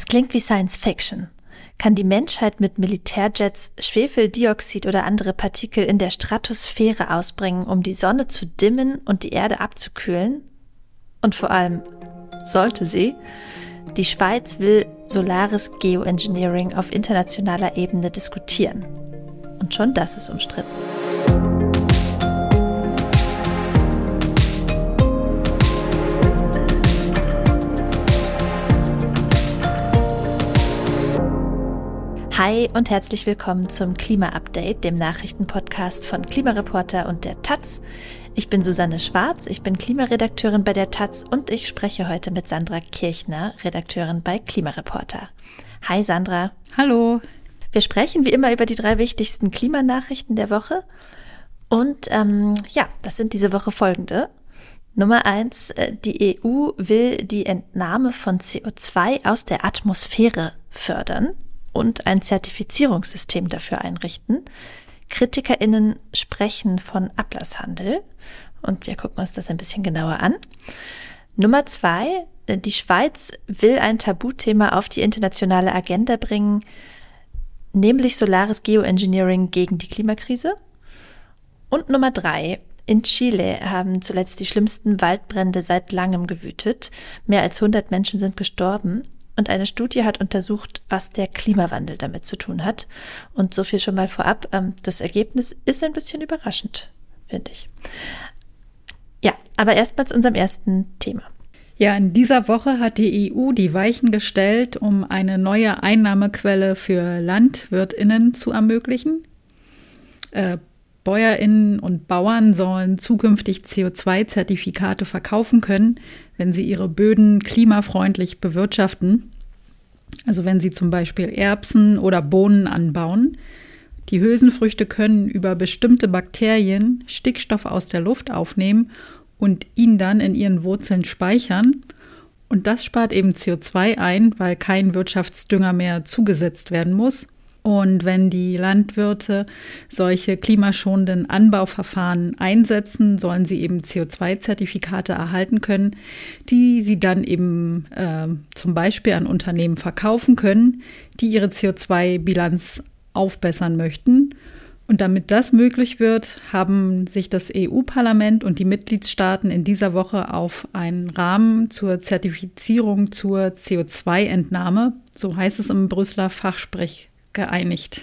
Es klingt wie Science Fiction. Kann die Menschheit mit Militärjets Schwefeldioxid oder andere Partikel in der Stratosphäre ausbringen, um die Sonne zu dimmen und die Erde abzukühlen? Und vor allem, sollte sie? Die Schweiz will solares Geoengineering auf internationaler Ebene diskutieren. Und schon das ist umstritten. Hi und herzlich willkommen zum Klima-Update, dem Nachrichtenpodcast von Klimareporter und der Taz. Ich bin Susanne Schwarz, ich bin Klimaredakteurin bei der Taz und ich spreche heute mit Sandra Kirchner, Redakteurin bei Klimareporter. Hi Sandra. Hallo. Wir sprechen wie immer über die drei wichtigsten Klimanachrichten der Woche. Und ähm, ja, das sind diese Woche folgende. Nummer eins, äh, die EU will die Entnahme von CO2 aus der Atmosphäre fördern und ein Zertifizierungssystem dafür einrichten. KritikerInnen sprechen von Ablasshandel und wir gucken uns das ein bisschen genauer an. Nummer zwei, die Schweiz will ein Tabuthema auf die internationale Agenda bringen, nämlich solares Geoengineering gegen die Klimakrise. Und Nummer drei, in Chile haben zuletzt die schlimmsten Waldbrände seit langem gewütet. Mehr als 100 Menschen sind gestorben und eine Studie hat untersucht, was der Klimawandel damit zu tun hat. Und so viel schon mal vorab. Ähm, das Ergebnis ist ein bisschen überraschend, finde ich. Ja, aber erstmal zu unserem ersten Thema. Ja, in dieser Woche hat die EU die Weichen gestellt, um eine neue Einnahmequelle für Landwirtinnen zu ermöglichen. Bäuerinnen und Bauern sollen zukünftig CO2-Zertifikate verkaufen können, wenn sie ihre Böden klimafreundlich bewirtschaften. Also wenn sie zum Beispiel Erbsen oder Bohnen anbauen. Die Hülsenfrüchte können über bestimmte Bakterien Stickstoff aus der Luft aufnehmen und ihn dann in ihren Wurzeln speichern. Und das spart eben CO2 ein, weil kein Wirtschaftsdünger mehr zugesetzt werden muss. Und wenn die Landwirte solche klimaschonenden Anbauverfahren einsetzen, sollen sie eben CO2-Zertifikate erhalten können, die sie dann eben äh, zum Beispiel an Unternehmen verkaufen können, die ihre CO2-Bilanz aufbessern möchten. Und damit das möglich wird, haben sich das EU-Parlament und die Mitgliedstaaten in dieser Woche auf einen Rahmen zur Zertifizierung zur CO2-Entnahme, so heißt es im Brüsseler Fachsprech, geeinigt.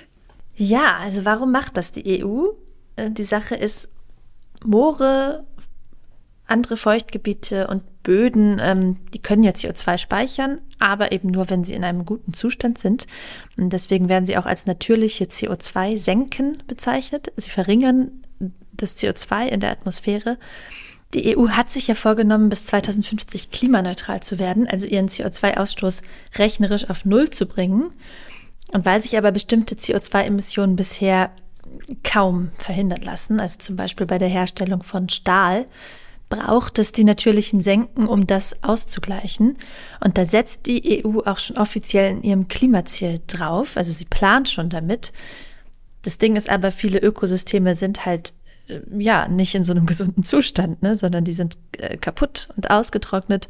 Ja, also warum macht das die EU? Äh, die Sache ist, Moore, andere Feuchtgebiete und Böden, ähm, die können ja CO2 speichern, aber eben nur, wenn sie in einem guten Zustand sind. Und deswegen werden sie auch als natürliche CO2-Senken bezeichnet. Sie verringern das CO2 in der Atmosphäre. Die EU hat sich ja vorgenommen, bis 2050 klimaneutral zu werden, also ihren CO2-Ausstoß rechnerisch auf Null zu bringen. Und weil sich aber bestimmte CO2-Emissionen bisher kaum verhindern lassen, also zum Beispiel bei der Herstellung von Stahl, braucht es die natürlichen Senken, um das auszugleichen. Und da setzt die EU auch schon offiziell in ihrem Klimaziel drauf. Also sie plant schon damit. Das Ding ist aber, viele Ökosysteme sind halt äh, ja nicht in so einem gesunden Zustand, ne, sondern die sind äh, kaputt und ausgetrocknet.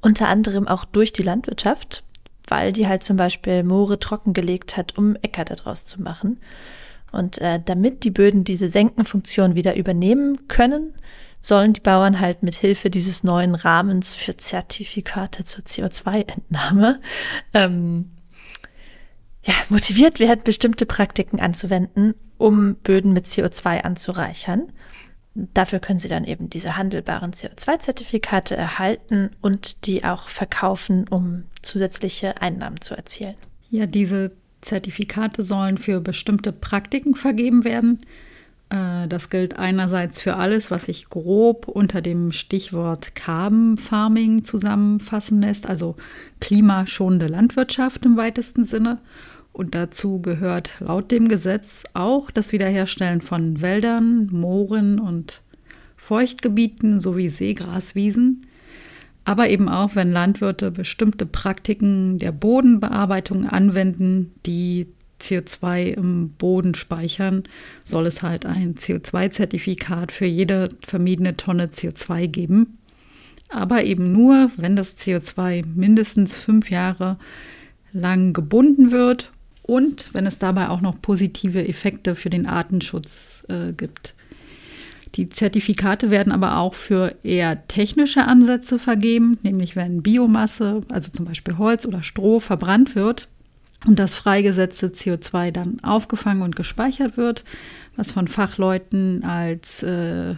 Unter anderem auch durch die Landwirtschaft weil die halt zum Beispiel Moore trockengelegt hat, um Äcker daraus zu machen. Und äh, damit die Böden diese Senkenfunktion wieder übernehmen können, sollen die Bauern halt mit Hilfe dieses neuen Rahmens für Zertifikate zur CO2-Entnahme ähm, ja, motiviert werden, bestimmte Praktiken anzuwenden, um Böden mit CO2 anzureichern. Dafür können Sie dann eben diese handelbaren CO2-Zertifikate erhalten und die auch verkaufen, um zusätzliche Einnahmen zu erzielen. Ja, diese Zertifikate sollen für bestimmte Praktiken vergeben werden. Äh, das gilt einerseits für alles, was sich grob unter dem Stichwort Carbon Farming zusammenfassen lässt, also klimaschonende Landwirtschaft im weitesten Sinne. Und dazu gehört laut dem Gesetz auch das Wiederherstellen von Wäldern, Mooren und Feuchtgebieten sowie Seegraswiesen, aber eben auch, wenn Landwirte bestimmte Praktiken der Bodenbearbeitung anwenden, die CO2 im Boden speichern, soll es halt ein CO2-Zertifikat für jede vermiedene Tonne CO2 geben. Aber eben nur, wenn das CO2 mindestens fünf Jahre lang gebunden wird und wenn es dabei auch noch positive Effekte für den Artenschutz äh, gibt. Die Zertifikate werden aber auch für eher technische Ansätze vergeben, nämlich wenn Biomasse, also zum Beispiel Holz oder Stroh, verbrannt wird und das freigesetzte CO2 dann aufgefangen und gespeichert wird, was von Fachleuten als äh,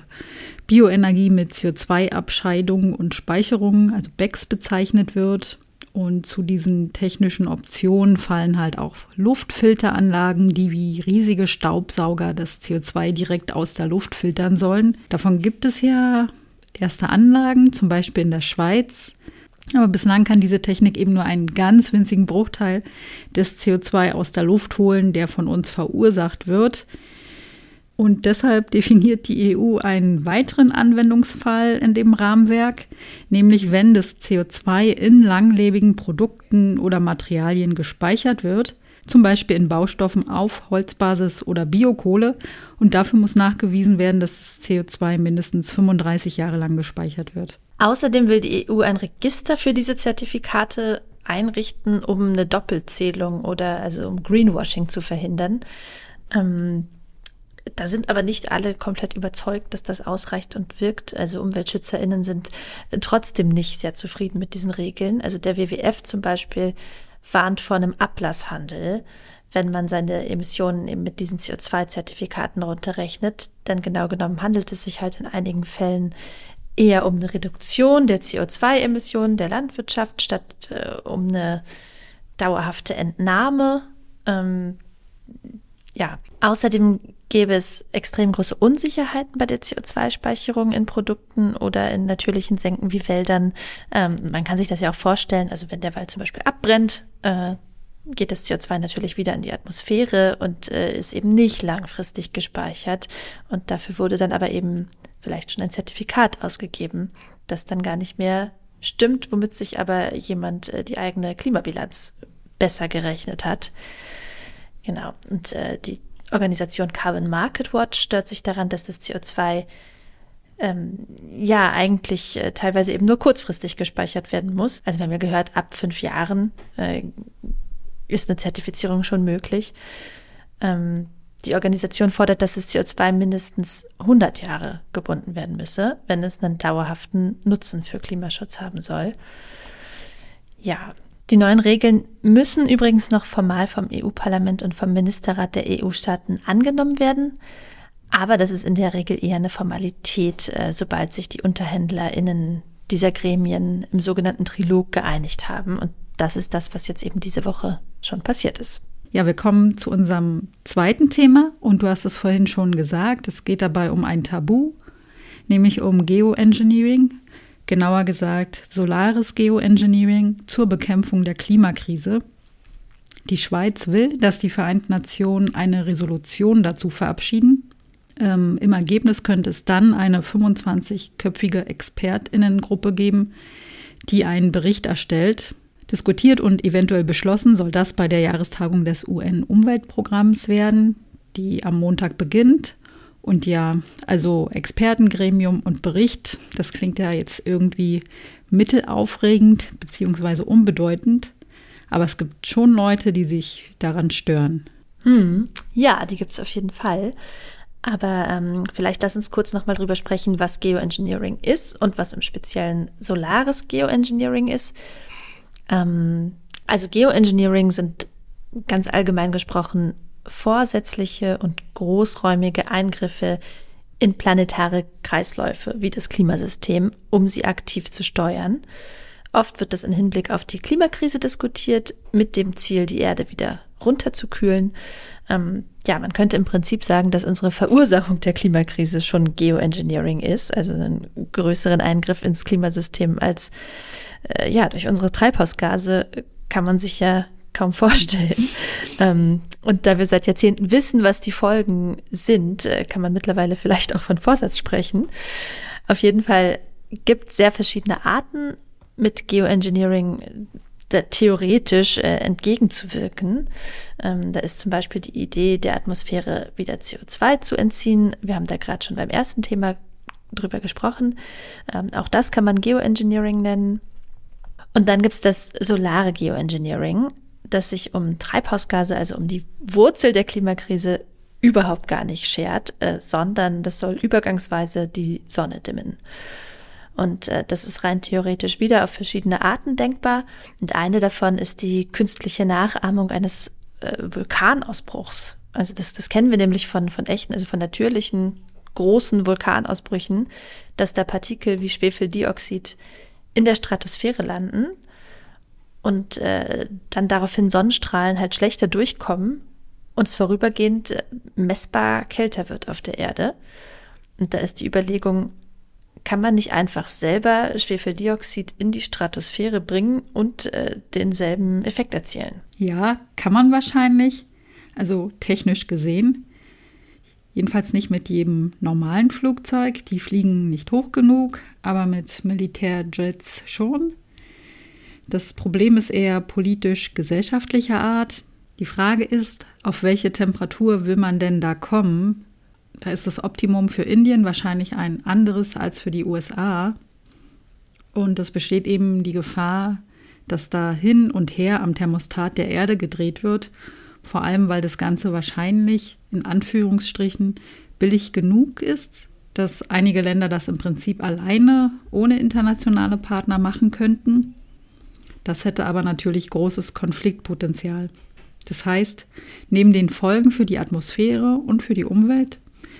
Bioenergie mit CO2-Abscheidung und Speicherung, also BECS, bezeichnet wird. Und zu diesen technischen Optionen fallen halt auch Luftfilteranlagen, die wie riesige Staubsauger das CO2 direkt aus der Luft filtern sollen. Davon gibt es ja erste Anlagen, zum Beispiel in der Schweiz. Aber bislang kann diese Technik eben nur einen ganz winzigen Bruchteil des CO2 aus der Luft holen, der von uns verursacht wird. Und deshalb definiert die EU einen weiteren Anwendungsfall in dem Rahmenwerk, nämlich wenn das CO2 in langlebigen Produkten oder Materialien gespeichert wird, zum Beispiel in Baustoffen auf Holzbasis oder Biokohle. Und dafür muss nachgewiesen werden, dass das CO2 mindestens 35 Jahre lang gespeichert wird. Außerdem will die EU ein Register für diese Zertifikate einrichten, um eine Doppelzählung oder also um Greenwashing zu verhindern. Ähm, da sind aber nicht alle komplett überzeugt, dass das ausreicht und wirkt. Also UmweltschützerInnen sind trotzdem nicht sehr zufrieden mit diesen Regeln. Also der WWF zum Beispiel warnt vor einem Ablasshandel, wenn man seine Emissionen eben mit diesen CO2-Zertifikaten runterrechnet. Denn genau genommen handelt es sich halt in einigen Fällen eher um eine Reduktion der CO2-Emissionen der Landwirtschaft statt äh, um eine dauerhafte Entnahme. Ähm, ja, außerdem gäbe es extrem große Unsicherheiten bei der CO2-Speicherung in Produkten oder in natürlichen Senken wie Wäldern. Ähm, man kann sich das ja auch vorstellen, also wenn der Wald zum Beispiel abbrennt, äh, geht das CO2 natürlich wieder in die Atmosphäre und äh, ist eben nicht langfristig gespeichert. Und dafür wurde dann aber eben vielleicht schon ein Zertifikat ausgegeben, das dann gar nicht mehr stimmt, womit sich aber jemand äh, die eigene Klimabilanz besser gerechnet hat. Genau. Und äh, die Organisation Carbon Market Watch stört sich daran, dass das CO2 ähm, ja eigentlich äh, teilweise eben nur kurzfristig gespeichert werden muss. Also wir haben ja gehört, ab fünf Jahren äh, ist eine Zertifizierung schon möglich. Ähm, die Organisation fordert, dass das CO2 mindestens 100 Jahre gebunden werden müsse, wenn es einen dauerhaften Nutzen für Klimaschutz haben soll. Ja, die neuen Regeln müssen übrigens noch formal vom EU-Parlament und vom Ministerrat der EU-Staaten angenommen werden. Aber das ist in der Regel eher eine Formalität, äh, sobald sich die UnterhändlerInnen dieser Gremien im sogenannten Trilog geeinigt haben. Und das ist das, was jetzt eben diese Woche schon passiert ist. Ja, wir kommen zu unserem zweiten Thema und du hast es vorhin schon gesagt, es geht dabei um ein Tabu, nämlich um Geoengineering genauer gesagt Solaris Geoengineering zur Bekämpfung der Klimakrise. Die Schweiz will, dass die Vereinten Nationen eine Resolution dazu verabschieden. Ähm, Im Ergebnis könnte es dann eine 25-köpfige Expertinnengruppe geben, die einen Bericht erstellt. Diskutiert und eventuell beschlossen soll das bei der Jahrestagung des UN-Umweltprogramms werden, die am Montag beginnt. Und ja, also Expertengremium und Bericht, das klingt ja jetzt irgendwie mittelaufregend bzw. unbedeutend. Aber es gibt schon Leute, die sich daran stören. Hm. Ja, die gibt es auf jeden Fall. Aber ähm, vielleicht lass uns kurz nochmal drüber sprechen, was Geoengineering ist und was im speziellen solares Geoengineering ist. Ähm, also Geoengineering sind ganz allgemein gesprochen vorsätzliche und großräumige Eingriffe in planetare Kreisläufe wie das Klimasystem, um sie aktiv zu steuern. Oft wird das in Hinblick auf die Klimakrise diskutiert, mit dem Ziel, die Erde wieder runterzukühlen. Ähm, ja, man könnte im Prinzip sagen, dass unsere Verursachung der Klimakrise schon Geoengineering ist, also einen größeren Eingriff ins Klimasystem als äh, ja durch unsere Treibhausgase kann man sich ja kaum vorstellen. ähm, und da wir seit Jahrzehnten wissen, was die Folgen sind, äh, kann man mittlerweile vielleicht auch von Vorsatz sprechen. Auf jeden Fall gibt es sehr verschiedene Arten, mit Geoengineering theoretisch äh, entgegenzuwirken. Ähm, da ist zum Beispiel die Idee, der Atmosphäre wieder CO2 zu entziehen. Wir haben da gerade schon beim ersten Thema drüber gesprochen. Ähm, auch das kann man Geoengineering nennen. Und dann gibt es das solare Geoengineering. Das sich um Treibhausgase, also um die Wurzel der Klimakrise, überhaupt gar nicht schert, äh, sondern das soll übergangsweise die Sonne dimmen. Und äh, das ist rein theoretisch wieder auf verschiedene Arten denkbar. Und eine davon ist die künstliche Nachahmung eines äh, Vulkanausbruchs. Also das, das kennen wir nämlich von, von echten, also von natürlichen großen Vulkanausbrüchen, dass da Partikel wie Schwefeldioxid in der Stratosphäre landen und äh, dann daraufhin Sonnenstrahlen halt schlechter durchkommen und es vorübergehend äh, messbar kälter wird auf der Erde. Und da ist die Überlegung, kann man nicht einfach selber Schwefeldioxid in die Stratosphäre bringen und äh, denselben Effekt erzielen? Ja, kann man wahrscheinlich. Also technisch gesehen. Jedenfalls nicht mit jedem normalen Flugzeug. Die fliegen nicht hoch genug, aber mit Militärjets schon. Das Problem ist eher politisch-gesellschaftlicher Art. Die Frage ist, auf welche Temperatur will man denn da kommen, da ist das Optimum für Indien wahrscheinlich ein anderes als für die USA. Und es besteht eben die Gefahr, dass da hin und her am Thermostat der Erde gedreht wird, vor allem weil das Ganze wahrscheinlich in Anführungsstrichen billig genug ist, dass einige Länder das im Prinzip alleine ohne internationale Partner machen könnten. Das hätte aber natürlich großes Konfliktpotenzial. Das heißt, neben den Folgen für die Atmosphäre und für die Umwelt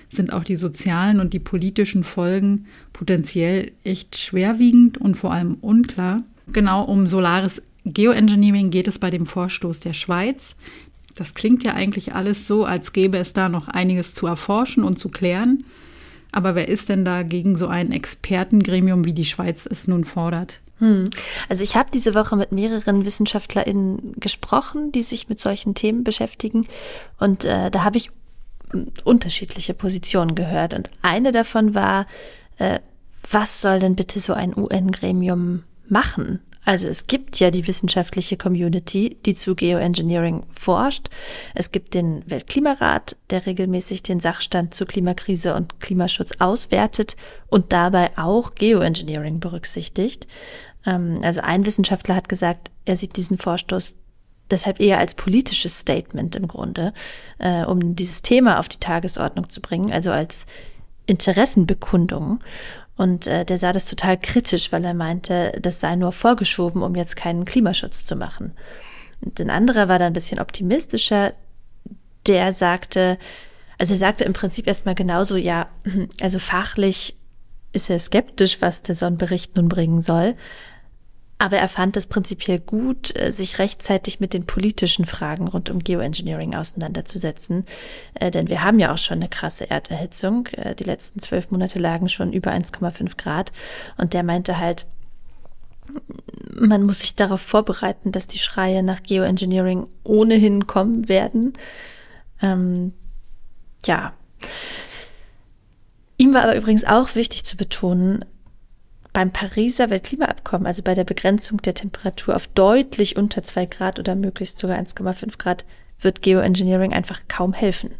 sind auch die sozialen und die politischen Folgen potenziell echt schwerwiegend und vor allem unklar. Genau um solares Geoengineering geht es bei dem Vorstoß der Schweiz. Das klingt ja eigentlich alles so, als gäbe es da noch einiges zu erforschen und zu klären. Aber wer ist denn da gegen so ein Expertengremium, wie die Schweiz es nun fordert? Hm. Also ich habe diese Woche mit mehreren WissenschaftlerInnen gesprochen, die sich mit solchen Themen beschäftigen. Und äh, da habe ich unterschiedliche Positionen gehört. Und eine davon war, äh, was soll denn bitte so ein UN-Gremium machen? Also es gibt ja die wissenschaftliche Community, die zu Geoengineering forscht. Es gibt den Weltklimarat, der regelmäßig den Sachstand zur Klimakrise und Klimaschutz auswertet und dabei auch Geoengineering berücksichtigt. Ähm, also ein Wissenschaftler hat gesagt, er sieht diesen Vorstoß deshalb eher als politisches Statement im Grunde, äh, um dieses Thema auf die Tagesordnung zu bringen, also als Interessenbekundung. Und äh, der sah das total kritisch, weil er meinte, das sei nur vorgeschoben, um jetzt keinen Klimaschutz zu machen. Und ein anderer war da ein bisschen optimistischer, der sagte, also er sagte im Prinzip erstmal genauso, ja, also fachlich ist er skeptisch, was der Sonnenbericht nun bringen soll. Aber er fand es prinzipiell gut, äh, sich rechtzeitig mit den politischen Fragen rund um Geoengineering auseinanderzusetzen. Äh, denn wir haben ja auch schon eine krasse Erderhitzung. Äh, die letzten zwölf Monate lagen schon über 1,5 Grad. Und der meinte halt, man muss sich darauf vorbereiten, dass die Schreie nach Geoengineering ohnehin kommen werden. Ähm, ja. Ihm war aber übrigens auch wichtig zu betonen, beim Pariser Weltklimaabkommen, also bei der Begrenzung der Temperatur auf deutlich unter 2 Grad oder möglichst sogar 1,5 Grad, wird Geoengineering einfach kaum helfen.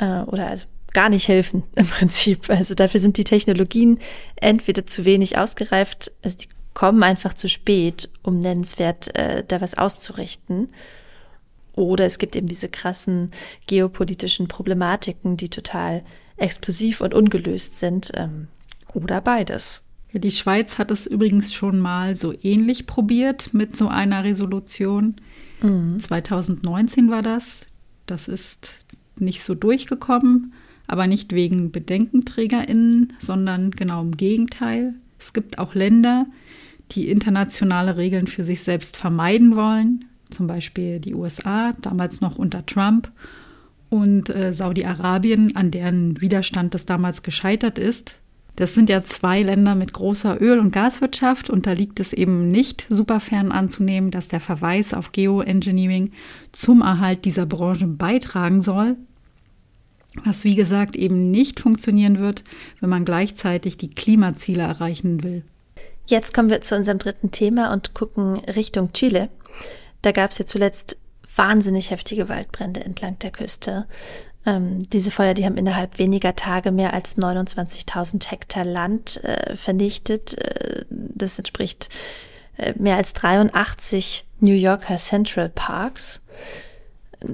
Äh, oder also gar nicht helfen im Prinzip. Also dafür sind die Technologien entweder zu wenig ausgereift, also die kommen einfach zu spät, um nennenswert äh, da was auszurichten. Oder es gibt eben diese krassen geopolitischen Problematiken, die total explosiv und ungelöst sind. Ähm, oder beides. Ja, die Schweiz hat es übrigens schon mal so ähnlich probiert mit so einer Resolution. Mhm. 2019 war das. Das ist nicht so durchgekommen, aber nicht wegen BedenkenträgerInnen, sondern genau im Gegenteil. Es gibt auch Länder, die internationale Regeln für sich selbst vermeiden wollen, zum Beispiel die USA, damals noch unter Trump, und äh, Saudi-Arabien, an deren Widerstand das damals gescheitert ist. Das sind ja zwei Länder mit großer Öl- und Gaswirtschaft und da liegt es eben nicht super fern anzunehmen, dass der Verweis auf Geoengineering zum Erhalt dieser Branche beitragen soll. Was wie gesagt eben nicht funktionieren wird, wenn man gleichzeitig die Klimaziele erreichen will. Jetzt kommen wir zu unserem dritten Thema und gucken Richtung Chile. Da gab es ja zuletzt wahnsinnig heftige Waldbrände entlang der Küste. Ähm, diese Feuer, die haben innerhalb weniger Tage mehr als 29.000 Hektar Land äh, vernichtet. Äh, das entspricht äh, mehr als 83 New Yorker Central Parks.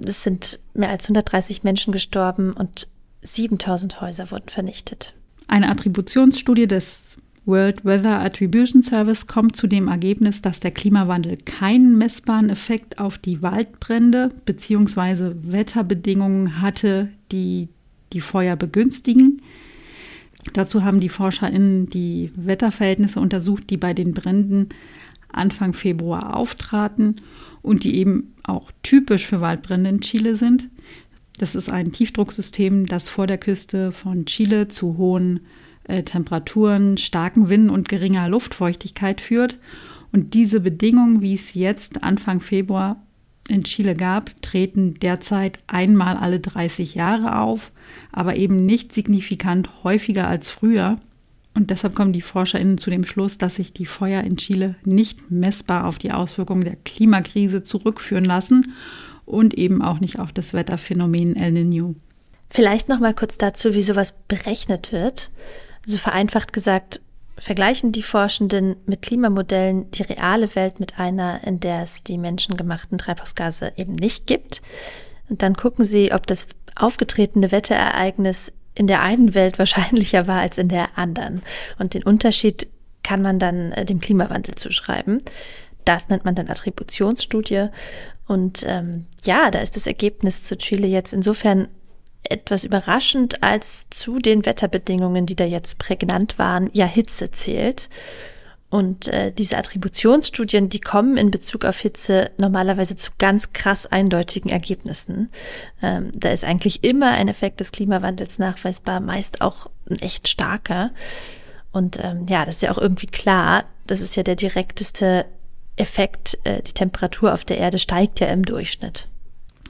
Es sind mehr als 130 Menschen gestorben und 7000 Häuser wurden vernichtet. Eine Attributionsstudie des World Weather Attribution Service kommt zu dem Ergebnis, dass der Klimawandel keinen messbaren Effekt auf die Waldbrände bzw. Wetterbedingungen hatte, die die Feuer begünstigen. Dazu haben die ForscherInnen die Wetterverhältnisse untersucht, die bei den Bränden Anfang Februar auftraten und die eben auch typisch für Waldbrände in Chile sind. Das ist ein Tiefdrucksystem, das vor der Küste von Chile zu hohen äh, Temperaturen, starken Winden und geringer Luftfeuchtigkeit führt. Und diese Bedingungen, wie es jetzt Anfang Februar in Chile gab, treten derzeit einmal alle 30 Jahre auf, aber eben nicht signifikant häufiger als früher. Und deshalb kommen die ForscherInnen zu dem Schluss, dass sich die Feuer in Chile nicht messbar auf die Auswirkungen der Klimakrise zurückführen lassen und eben auch nicht auf das Wetterphänomen El Niño. Vielleicht noch mal kurz dazu, wie sowas berechnet wird. Also vereinfacht gesagt, vergleichen die Forschenden mit Klimamodellen die reale Welt mit einer, in der es die menschengemachten Treibhausgase eben nicht gibt. Und dann gucken sie, ob das aufgetretene Wetterereignis in der einen Welt wahrscheinlicher war als in der anderen. Und den Unterschied kann man dann äh, dem Klimawandel zuschreiben. Das nennt man dann Attributionsstudie. Und ähm, ja, da ist das Ergebnis zu Chile jetzt insofern etwas überraschend, als zu den Wetterbedingungen, die da jetzt prägnant waren, ja Hitze zählt. Und äh, diese Attributionsstudien, die kommen in Bezug auf Hitze normalerweise zu ganz krass eindeutigen Ergebnissen. Ähm, da ist eigentlich immer ein Effekt des Klimawandels nachweisbar, meist auch ein echt starker. Und ähm, ja, das ist ja auch irgendwie klar. Das ist ja der direkteste Effekt. Äh, die Temperatur auf der Erde steigt ja im Durchschnitt.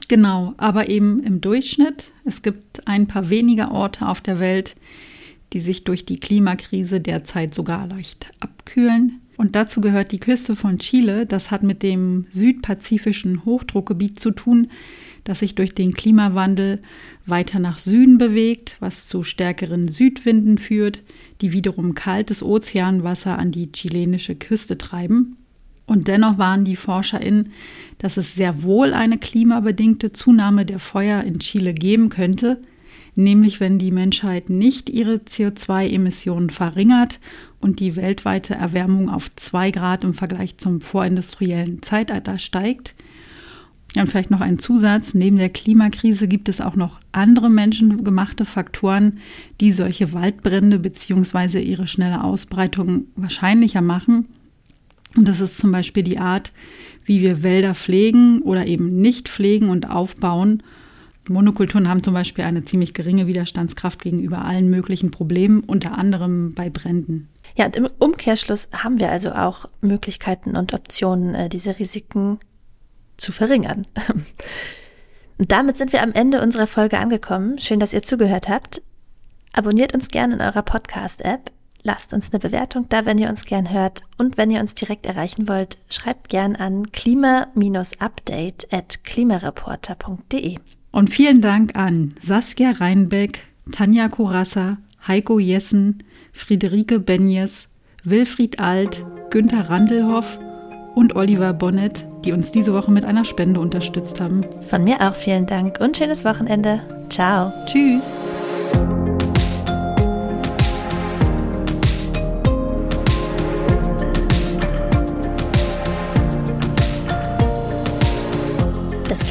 Genau, aber eben im Durchschnitt. Es gibt ein paar weniger Orte auf der Welt, die sich durch die Klimakrise derzeit sogar leicht abkühlen. Und dazu gehört die Küste von Chile. Das hat mit dem südpazifischen Hochdruckgebiet zu tun, das sich durch den Klimawandel weiter nach Süden bewegt, was zu stärkeren Südwinden führt, die wiederum kaltes Ozeanwasser an die chilenische Küste treiben. Und dennoch waren die ForscherInnen, dass es sehr wohl eine klimabedingte Zunahme der Feuer in Chile geben könnte, nämlich wenn die Menschheit nicht ihre CO2-Emissionen verringert und die weltweite Erwärmung auf 2 Grad im Vergleich zum vorindustriellen Zeitalter steigt. Und vielleicht noch ein Zusatz. Neben der Klimakrise gibt es auch noch andere menschengemachte Faktoren, die solche Waldbrände bzw. ihre schnelle Ausbreitung wahrscheinlicher machen. Und das ist zum Beispiel die Art, wie wir Wälder pflegen oder eben nicht pflegen und aufbauen. Monokulturen haben zum Beispiel eine ziemlich geringe Widerstandskraft gegenüber allen möglichen Problemen, unter anderem bei Bränden. Ja, und im Umkehrschluss haben wir also auch Möglichkeiten und Optionen, äh, diese Risiken zu verringern. Und damit sind wir am Ende unserer Folge angekommen. Schön, dass ihr zugehört habt. Abonniert uns gerne in eurer Podcast-App. Lasst uns eine Bewertung da, wenn ihr uns gern hört. Und wenn ihr uns direkt erreichen wollt, schreibt gern an klima-update at klimareporter.de. Und vielen Dank an Saskia Reinbeck, Tanja Korassa, Heiko Jessen, Friederike Benjes, Wilfried Alt, Günther Randelhoff und Oliver Bonnet, die uns diese Woche mit einer Spende unterstützt haben. Von mir auch vielen Dank und schönes Wochenende. Ciao. Tschüss.